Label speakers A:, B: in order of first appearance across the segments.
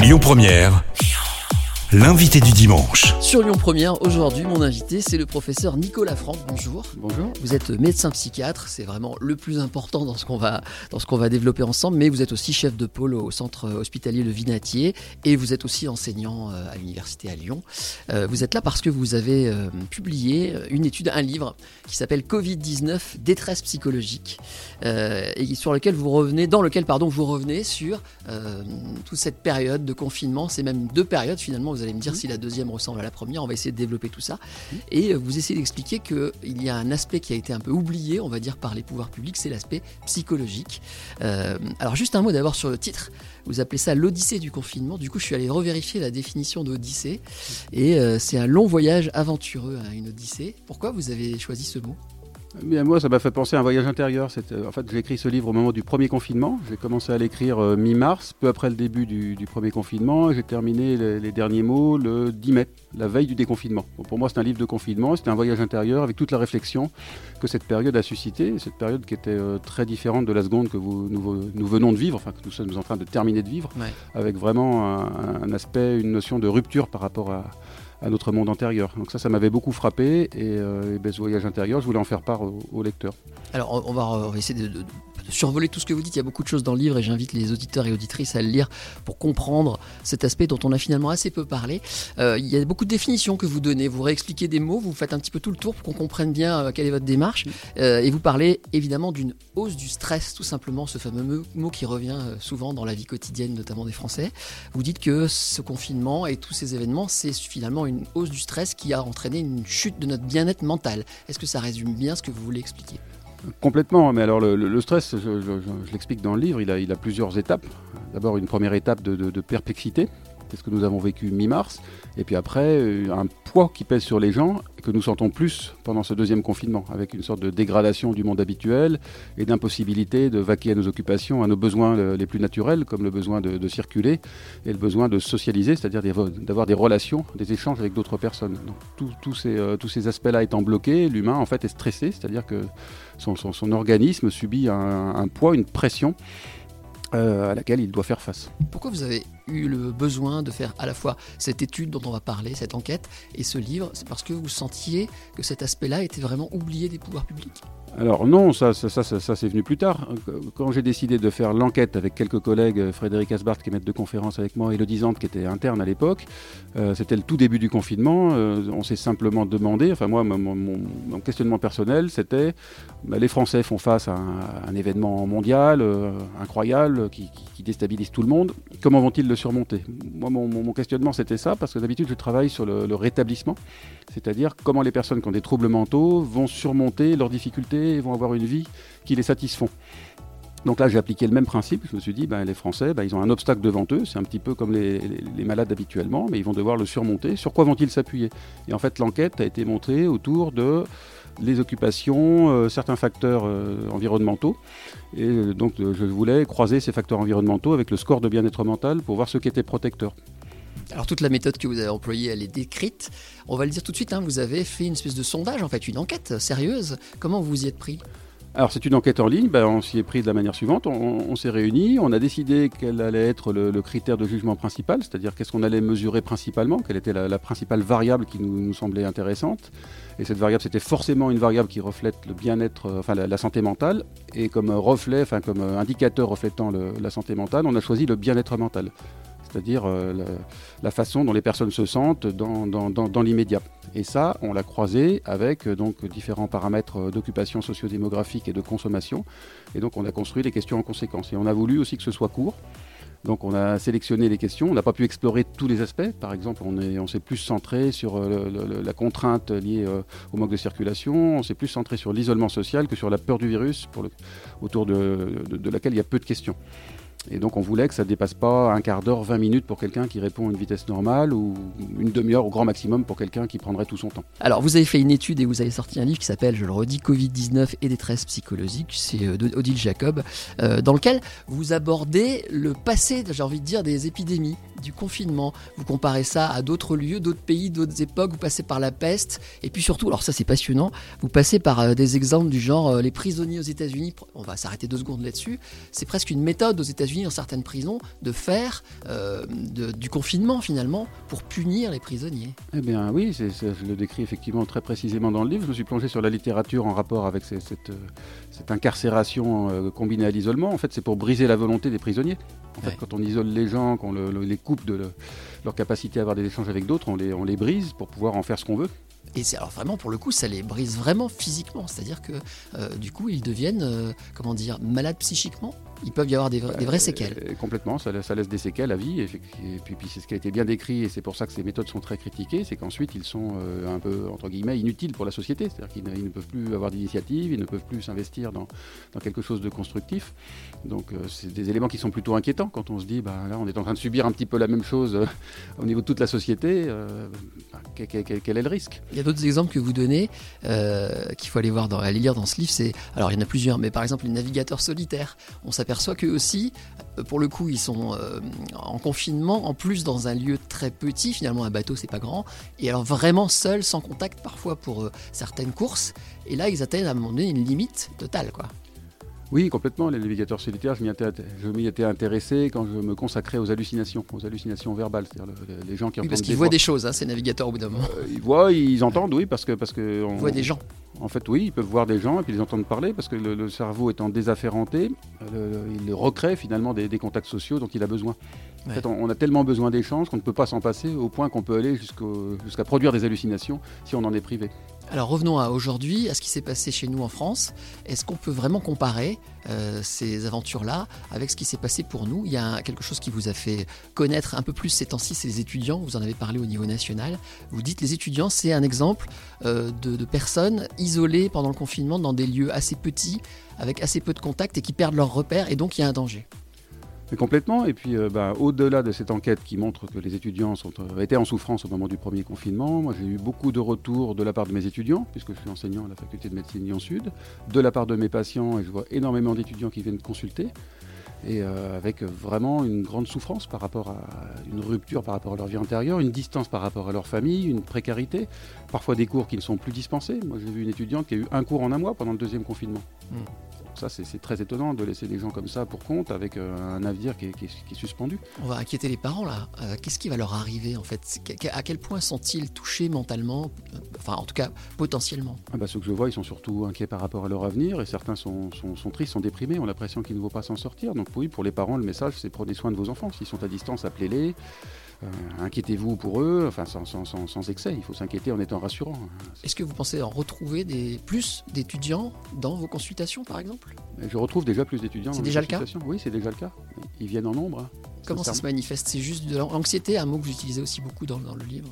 A: Lyon Première, l'invité du dimanche.
B: Sur Lyon Première, aujourd'hui, mon invité, c'est le professeur Nicolas Franck. Bonjour.
C: Bonjour.
B: Vous êtes médecin psychiatre, c'est vraiment le plus important dans ce qu'on va, dans ce qu'on va développer ensemble, mais vous êtes aussi chef de pôle au centre hospitalier Le Vinatier et vous êtes aussi enseignant euh, à l'université à Lyon. Euh, vous êtes là parce que vous avez euh, publié une étude, un livre qui s'appelle Covid-19, détresse psychologique, et sur lequel vous revenez, dans lequel pardon, vous revenez sur toute cette période de confinement. C'est même deux périodes finalement. Vous allez me dire si la deuxième ressemble à la première. On va essayer de développer tout ça. Et euh, vous essayez d'expliquer qu'il y a un aspect qui a été un peu oublié, on va dire, par les pouvoirs publics, c'est l'aspect psychologique. Euh, alors juste un mot d'abord sur le titre. Vous appelez ça l'Odyssée du confinement. Du coup, je suis allé revérifier la définition d'Odyssée. Et euh, c'est un long voyage aventureux à une Odyssée. Pourquoi vous avez choisi ce mot?
C: Bien, moi, ça m'a fait penser à un voyage intérieur. C'était- En fait, j'ai écrit ce livre au moment du premier confinement. J'ai commencé à l'écrire euh, mi-mars, peu après le début du, du premier confinement. J'ai terminé les, les derniers mots le 10 mai, la veille du déconfinement. Bon, pour moi, c'est un livre de confinement. C'était un voyage intérieur avec toute la réflexion que cette période a suscité. Cette période qui était euh, très différente de la seconde que vous, nous, nous venons de vivre, enfin que nous sommes en train de terminer de vivre,
B: Ouais.
C: avec vraiment un, un aspect, une notion de rupture par rapport à, à notre monde antérieur. Donc ça, ça m'avait beaucoup frappé et, euh, ben, ce voyage intérieur, je voulais en faire part au, au lecteur.
B: Alors, on va, essayer de- survoler tout ce que vous dites. Il y a beaucoup de choses dans le livre et j'invite les auditeurs et auditrices à le lire pour comprendre cet aspect dont on a finalement assez peu parlé. Euh, il y a beaucoup de définitions que vous donnez. Vous réexpliquez des mots, vous faites un petit peu tout le tour pour qu'on comprenne bien euh, quelle est votre démarche. Euh, et vous parlez évidemment d'une hausse du stress, tout simplement, ce fameux mot- qui revient souvent dans la vie quotidienne, notamment des Français. Vous dites que ce confinement et tous ces événements, c'est finalement une hausse du stress qui a entraîné une chute de notre bien-être mental. Est-ce que ça résume bien ce que vous voulez expliquer?
C: Complètement, mais alors le, stress, je, l'explique dans le livre, il a, a plusieurs étapes. D'abord une première étape de perplexité, c'est ce que nous avons vécu mi-mars, et puis après euh, un poids qui pèse sur les gens que nous sentons plus pendant ce deuxième confinement, avec une sorte de dégradation du monde habituel et d'impossibilité de vaquer à nos occupations, à nos besoins euh, les plus naturels, comme le besoin de, circuler et le besoin de socialiser, c'est-à-dire d'avoir des relations, des échanges avec d'autres personnes. Donc, tous- tous ces, euh, tous ces aspects-là étant bloqués, l'humain en fait est stressé, c'est-à-dire que son, organisme subit un, poids, une pression à laquelle il doit faire face.
B: Pourquoi vous avez eu le besoin de faire à la fois cette étude dont on va parler, cette enquête, et ce livre C'est parce que vous sentiez que cet aspect-là était vraiment oublié des pouvoirs publics.
C: Alors non, ça, ça, ça, c'est venu plus tard. Quand j'ai décidé de faire l'enquête avec quelques collègues, Frédéric Asbart qui est maître de conférence avec moi et Elodie Zante qui était interne à l'époque, euh, c'était le tout début du confinement, euh, on s'est simplement demandé, enfin moi mon, questionnement personnel c'était, bah, les Français font face à un, événement mondial euh, incroyable qui déstabilise tout le monde, comment vont-ils le surmonter Moi mon, questionnement c'était ça, parce que d'habitude je travaille sur le, le rétablissement, c'est-à-dire comment les personnes qui ont des troubles mentaux vont surmonter leurs difficultés et vont avoir une vie qui les satisfont. Donc là, j'ai appliqué le même principe. Je me suis dit, ben, les Français, ben, ils ont un obstacle devant eux. C'est un petit peu comme les, malades habituellement, mais ils vont devoir le surmonter. Sur quoi vont-ils s'appuyer? Et en fait, l'enquête a été montrée autour de les occupations, euh, certains facteurs euh, environnementaux. Et euh, donc, je voulais croiser ces facteurs environnementaux avec le score de bien-être mental pour voir ce qui était protecteur.
B: Alors toute la méthode que vous avez employée, elle est décrite. On va le dire tout de suite, hein, vous avez fait une espèce de sondage, en fait, une enquête sérieuse. Comment vous y êtes pris?
C: Alors c'est une enquête en ligne, ben, on s'y est pris de la manière suivante, on, s'est réunis, on a décidé quel allait être le, critère de jugement principal, c'est-à-dire qu'est-ce qu'on allait mesurer principalement, quelle était la, principale variable qui nous, semblait intéressante. Et cette variable, c'était forcément une variable qui reflète le bien-être, euh, enfin la, santé mentale. Et comme reflet, enfin comme euh, indicateur reflétant la santé mentale, on a choisi le bien-être mental. C'est-à-dire euh, la, façon dont les personnes se sentent dans, l'immédiat. Et ça, on l'a croisé avec euh, donc différents paramètres euh, d'occupation sociodémographique et de consommation. Et donc on a construit les questions en conséquence. Et on a voulu aussi que ce soit court. Donc on a sélectionné les questions, on n'a pas pu explorer tous les aspects. Par exemple, on est- on s'est plus centré sur la contrainte liée au manque de circulation, on s'est plus centré sur l'isolement social que sur la peur du virus, autour de laquelle il y a peu de questions. Et donc on voulait que ça ne dépasse pas un quart d'heure, 20 minutes pour quelqu'un qui répond à une vitesse normale ou une demi-heure au grand maximum pour quelqu'un qui prendrait tout son temps.
B: Alors vous avez fait une étude et vous avez sorti un livre qui s'appelle, je le redis, Covid-19 et détresse psychologique, c'est euh, d'Odile Jacob, euh, dans lequel vous abordez le passé, j'ai envie de dire, des épidémies. du confinement. Vous comparez ça à d'autres lieux, d'autres pays, d'autres époques. Vous passez par la peste. Et puis surtout, alors ça c'est passionnant, vous passez par euh, des exemples du genre les prisonniers aux États-Unis. On va s'arrêter deux secondes là-dessus. C'est presque une méthode aux États-Unis, dans certaines prisons, de faire euh, de- du confinement finalement pour punir les prisonniers.
C: Eh bien oui, je le décris effectivement très précisément dans le livre. Je me suis plongé sur la littérature en rapport avec ces- cette, euh, cette incarcération euh, combinée à l'isolement. En fait, c'est pour briser la volonté des prisonniers. En fait,
B: Ouais.
C: quand on isole les gens, qu'on le- le- les coupe de le- leur capacité à avoir des échanges avec d'autres, on les, on les brise pour pouvoir en faire ce qu'on veut.
B: Et c'est alors vraiment pour le coup, ça les brise vraiment physiquement. C'est-à-dire que euh, du coup, ils deviennent, euh, comment dire, malades psychiquement. Il peuvent y avoir des, vra- des vraies séquelles.
C: Euh, complètement, ça, laisse- ça laisse des séquelles à vie. Et, puis, puis c'est ce qui a été bien décrit, et c'est pour ça que ces méthodes sont très critiquées, c'est qu'ensuite ils sont euh, un peu, entre guillemets, inutiles pour la société. C'est-à-dire qu'ils ne, peuvent plus avoir d'initiative, ils ne peuvent plus s'investir dans, dans quelque chose de constructif. Donc euh, c'est des éléments qui sont plutôt inquiétants quand on se dit, bah, là on est en train de subir un petit peu la même chose euh, au niveau de toute la société. bah, quel, quel- quel- quel est le risque?
B: Il y a d'autres exemples que vous donnez qu'il faut aller voir, dans, aller lire dans ce livre. C'est alors il y en a plusieurs, mais par exemple les navigateurs solitaires. On s'aperçoit qu'eux aussi, euh, pour le coup, ils sont euh, en confinement, en plus dans un lieu très petit. Finalement, un bateau c'est pas grand, et alors vraiment seuls, sans contact parfois pour euh, certaines courses. Et là, ils atteignent à un moment donné une limite totale, quoi.
C: Oui, complètement. Les navigateurs solitaires, je m'y étais, intéressé quand je me consacrais aux hallucinations, aux hallucinations verbales. C'est-à-dire le- les gens qui
B: Oui, parce qu'ils voient des choses, hein, ces navigateurs au bout d'un moment.
C: Euh, ils voient, ils entendent, oui, parce que parce que on-
B: Ils voient des gens.
C: En fait, oui, ils peuvent voir des gens et puis les entendre parler parce que le, le cerveau étant désafférenté, euh, il recrée finalement des, des contacts sociaux dont il a besoin. En fait, on, on a tellement besoin d'échanges qu'on ne peut pas s'en passer au point qu'on peut aller jusqu'à produire des hallucinations si on en est privé.
B: Alors revenons à aujourd'hui, à ce qui s'est passé chez nous en France. Est-ce qu'on peut vraiment comparer euh, ces aventures-là avec ce qui s'est passé pour nous? Il y a quelque chose qui vous a fait connaître un peu plus ces temps-ci, c'est les étudiants? Vous en avez parlé au niveau national. Vous dites les étudiants, c'est un exemple euh, de, de personnes isolées pendant le confinement dans des lieux assez petits, avec assez peu de contacts et qui perdent leurs repères, et donc il y a un danger.
C: Complètement. Et puis, euh, bah, au-delà de cette enquête qui montre que les étudiants euh, étaient en souffrance au moment du premier confinement, moi j'ai eu beaucoup de retours de la part de mes étudiants, puisque je suis enseignant à la faculté de médecine Lyon Sud, de la part de mes patients, et je vois énormément d'étudiants qui viennent consulter. Et euh, avec vraiment une grande souffrance par rapport à une rupture par rapport à leur vie antérieure, une distance par rapport à leur famille, une précarité, parfois des cours qui ne sont plus dispensés. Moi j'ai vu une étudiante qui a eu un cours en un mois pendant le deuxième confinement.
B: Mm.
C: Ça c'est très étonnant de laisser des gens comme ça pour compte avec euh, un navire qui est, qui est- qui est suspendu.
B: On va inquiéter les parents là. Euh, Qu'est-ce qui va leur arriver en fait? À quel point sont-ils touchés mentalement Euh, Enfin, en tout cas, potentiellement?
C: Ah bah, ceux que je vois, ils sont surtout inquiets par rapport à leur avenir et certains sont, sont, sont tristes, sont déprimés, ont l'impression qu'ils ne vont pas s'en sortir. Donc oui, pour les parents, le message, c'est prenez soin de vos enfants. S'ils sont à distance, appelez-les. Euh, inquiétez-vous pour eux, enfin sans, sans, sans, sans excès. Il faut s'inquiéter en étant rassurant.
B: Est-ce que vous pensez en retrouver des, plus d'étudiants dans vos consultations, par exemple?
C: Je retrouve déjà plus d'étudiants.
B: C'est déjà
C: les
B: le cas.
C: Oui, c'est déjà le cas. Ils viennent en nombre.
B: Comment ça se manifeste? C'est juste de l'anxiété, un mot que utilisez aussi beaucoup dans, dans le livre.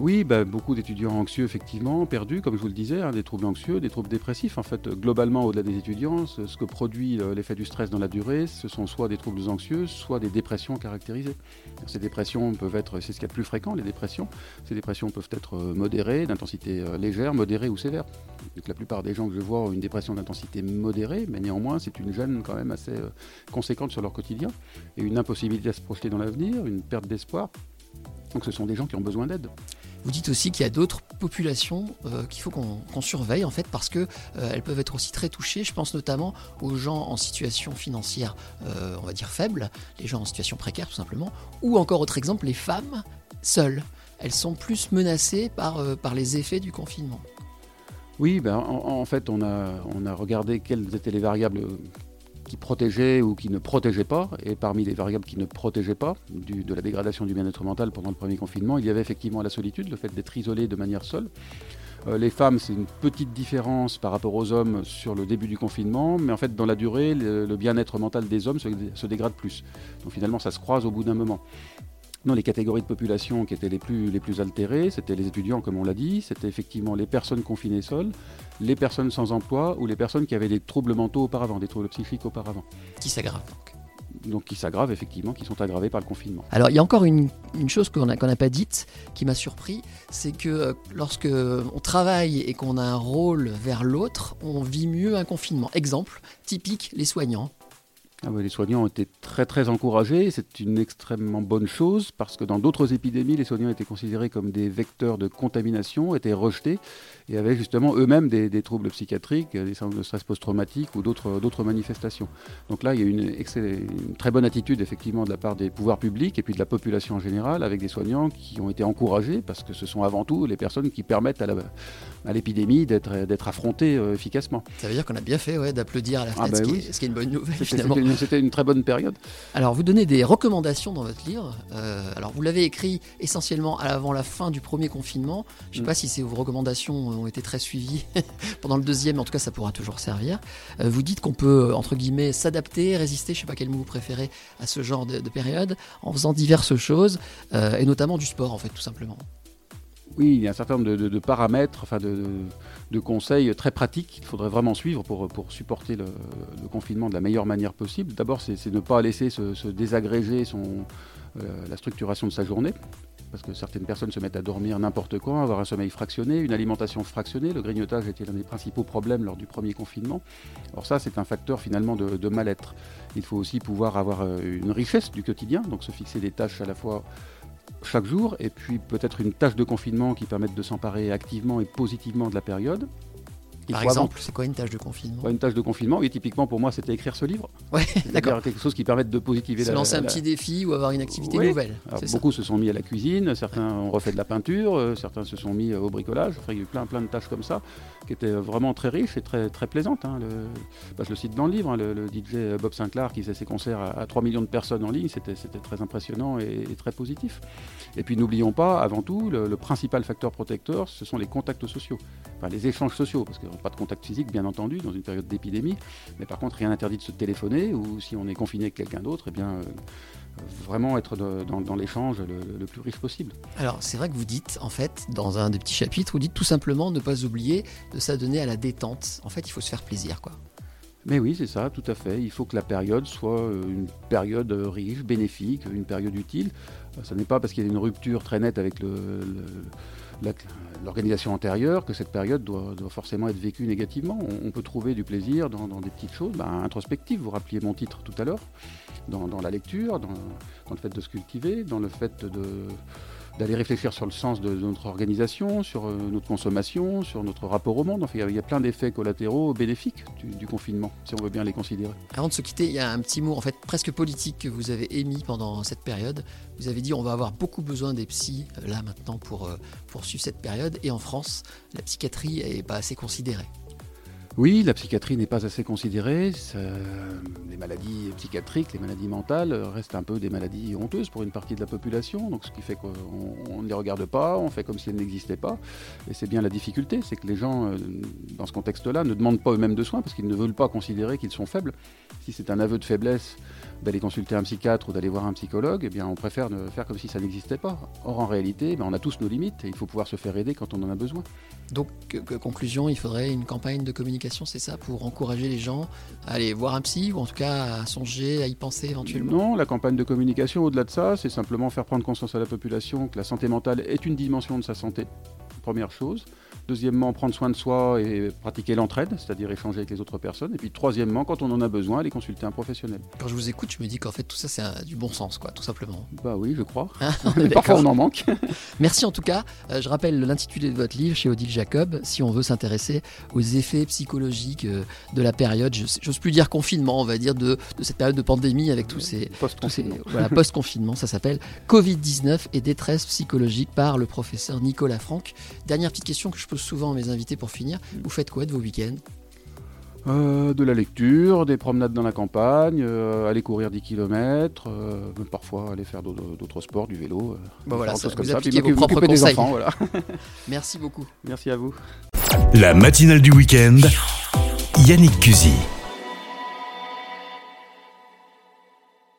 C: Oui, bah, beaucoup d'étudiants anxieux, effectivement, perdus, comme je vous le disais, hein, des troubles anxieux, des troubles dépressifs. En fait, globalement, au-delà des étudiants, ce, que produit euh, l'effet du stress dans la durée, ce sont soit des troubles anxieux, soit des dépressions caractérisées. Ces dépressions peuvent être, c'est ce qu'il y a de plus fréquent, les dépressions. Ces dépressions peuvent être euh, modérées, d'intensité euh, légère, modérée ou sévère. Donc, la plupart des gens que je vois ont une dépression d'intensité modérée, mais néanmoins, c'est une gêne quand même assez conséquente sur leur quotidien et une impossibilité à se projeter dans l'avenir, une perte d'espoir. Donc, ce sont des gens qui ont besoin d'aide.
B: Vous dites aussi qu'il y a d'autres populations euh, qu'il faut qu'on surveille en fait parce que euh, elles peuvent être aussi très touchées. Je pense notamment aux gens en situation financière, euh, on va dire faible, les gens en situation précaire tout simplement, ou encore autre exemple, les femmes seules. Elles sont plus menacées par, par les effets du confinement.
C: Oui, ben, en, en fait, on a, on a regardé quelles étaient les variables qui protégeaient ou qui ne protégeaient pas. Et parmi les variables qui ne protégeaient pas de la dégradation du bien-être mental pendant le premier confinement, il y avait effectivement la solitude, le fait d'être isolé de manière seule. Euh, les femmes, c'est une petite différence par rapport aux hommes sur le début du confinement, mais en fait, dans la durée, le, bien-être mental des hommes se dégrade plus. Donc finalement, ça se croise au bout d'un moment. Non, les catégories de population qui étaient les plus, les plus altérées, c'était les étudiants, comme on l'a dit, c'était effectivement les personnes confinées seules, les personnes sans emploi ou les personnes qui avaient des troubles mentaux auparavant, des troubles psychiques auparavant.
B: qui s'aggravent. donc.
C: Donc qui s'aggravent effectivement, qui sont aggravés par le confinement.
B: Alors il y a encore une, une chose qu'on n'a qu'on n'a pas dite qui m'a surpris, c'est que euh, lorsque on travaille et qu'on a un rôle vers l'autre, on vit mieux un confinement. Exemple typique, les soignants.
C: Ah les soignants ont été très très encouragés. C'est une extrêmement bonne chose parce que dans d'autres épidémies, les soignants étaient considérés comme des vecteurs de contamination, étaient rejetés et avaient justement eux-mêmes des, troubles psychiatriques, des syndromes de stress post-traumatique ou d'autres manifestations. Donc là, il y a une, une, très bonne attitude effectivement de la part des pouvoirs publics et puis de la population en général avec des soignants qui ont été encouragés parce que ce sont avant tout les personnes qui permettent à l'épidémie d'être affrontée euh, efficacement.
B: Ça veut dire qu'on a bien fait ouais, d'applaudir à la ah ben ce, qui est, une bonne nouvelle finalement.
C: C'était une très bonne période.
B: Alors, vous donnez des recommandations dans votre livre. Euh, alors, vous l'avez écrit essentiellement avant la fin du premier confinement. Je ne sais mm. pas si vos recommandations ont été très suivies pendant le deuxième, en tout cas, ça pourra toujours servir. Euh, vous dites qu'on peut, entre guillemets, s'adapter, résister, je ne sais pas quel mot vous préférez, à ce genre de, période, en faisant diverses choses, euh, et notamment du sport, en fait, tout simplement.
C: Oui, il y a un certain nombre de, paramètres, enfin de, conseils très pratiques qu'il faudrait vraiment suivre pour, supporter le, confinement de la meilleure manière possible. D'abord, c'est ne pas laisser se, désagréger euh, la structuration de sa journée parce que certaines personnes se mettent à dormir n'importe quand, avoir un sommeil fractionné, une alimentation fractionnée. Le grignotage était l'un des principaux problèmes lors du premier confinement. Alors ça, c'est un facteur finalement de, de mal-être. Il faut aussi pouvoir avoir euh, une richesse du quotidien, donc se fixer des tâches à la fois chaque jour, et puis peut-être une tâche de confinement qui permette de s'emparer activement et positivement de la période.
B: Par exemple, c'est quoi une tâche de confinement?
C: Une tâche de confinement, oui, typiquement pour moi, c'était écrire ce livre.
B: Ouais, d'accord.
C: Quelque chose qui permette de positiver
B: se la. lancer un petit défi ou avoir une activité nouvelle.
C: beaucoup se sont mis à la cuisine, certains ont refait de la peinture, euh, certains se sont mis euh, au bricolage. Enfin, il y a eu plein, plein de tâches comme ça qui étaient vraiment très riches et très, très plaisantes. Hein. Le, bah, je le cite dans le livre, hein, le, DJ Bob Sinclair qui faisait ses concerts à, 3 millions de personnes en ligne, c'était très impressionnant et, très positif. Et puis n'oublions pas, avant tout, le, principal facteur protecteur, ce sont les contacts sociaux, enfin les échanges sociaux, parce a pas de contact physique bien entendu, dans une période d'épidémie. Mais par contre, rien n'interdit de se téléphoner ou si on est confiné avec quelqu'un d'autre, eh bien, euh, vraiment être dans, l'échange le, plus riche possible.
B: Alors, c'est vrai que vous dites, en fait, dans un des petits chapitres, vous dites tout simplement ne pas oublier de s'adonner à la détente. En fait, il faut se faire plaisir, quoi.
C: Mais oui, c'est ça, tout à fait. Il faut que la période soit euh, une période riche, bénéfique, une période utile. Ce n'est pas parce qu'il y a une rupture très nette avec l'organisation antérieure que cette période doit, forcément être vécue négativement. On, peut trouver du plaisir dans, des petites choses bah, introspectives. Vous rappeliez mon titre tout à l'heure, dans, la lecture, dans, le fait de se cultiver, dans le fait de d'aller réfléchir sur le sens de, notre organisation, sur euh, notre consommation, sur notre rapport au monde. Il y a, plein d'effets collatéraux bénéfiques du, confinement, si on veut bien les considérer.
B: Avant de se quitter, il y a un petit mot en fait presque politique que vous avez émis pendant cette période. Vous avez dit on va avoir beaucoup besoin des psys euh, là maintenant pour euh, poursuivre cette période. Et en France, la psychiatrie n'est pas assez considérée.
C: Oui, la psychiatrie n'est pas assez considérée. les maladies psychiatriques, les maladies mentales restent un peu des maladies honteuses pour une partie de la population. Donc, ce qui fait qu'on ne les regarde pas, on fait comme si elles n'existaient pas. Et c'est bien la difficulté, c'est que les gens, euh, dans ce contexte-là, ne demandent pas eux-mêmes de soins parce qu'ils ne veulent pas considérer qu'ils sont faibles. Si c'est un aveu de faiblesse d'aller consulter un psychiatre ou d'aller voir un psychologue, eh bien, on préfère faire comme si ça n'existait pas. Or, en réalité, ben, on a tous nos limites et il faut pouvoir se faire aider quand on en a besoin.
B: Donc, conclusion, il faudrait une campagne de communication, c'est ça, pour encourager les gens à aller voir un psy ou en tout cas à songer, à y penser éventuellement?
C: Non, la campagne de communication, au-delà de ça, c'est simplement faire prendre conscience à la population que la santé mentale est une dimension de sa santé, première chose. Deuxièmement, prendre soin de soi et pratiquer l'entraide, c'est-à-dire échanger avec les autres personnes. Et puis troisièmement, quand on en a besoin, aller consulter un professionnel.
B: Quand je vous écoute, je me dis qu'en fait tout ça c'est du bon sens, quoi, tout simplement.
C: Bah oui, je crois. Ah, parfois on en manque.
B: Merci en tout cas. Euh, je rappelle l'intitulé de votre livre chez Odile Jacob, si on veut s'intéresser aux effets psychologiques euh, de la période, j'ose plus dire confinement, on va dire de, cette période de pandémie avec tous ces
C: post-confinement.
B: Voilà, post-confinement, ça s'appelle Covid-19 et détresse psychologique par le professeur Nicolas Franck. Dernière petite question que je peux souvent mes invités pour finir. Vous faites quoi de vos week-ends?
C: Euh, de la lecture, des promenades dans la campagne, euh, aller courir 10 km, euh, parfois aller faire d'autres sports, du vélo.
B: bon voilà, ça, vous appliquez vos propres conseils. Enfants, voilà. Merci beaucoup.
C: Merci à vous.
A: La matinale du week-end, Yannick Cusy.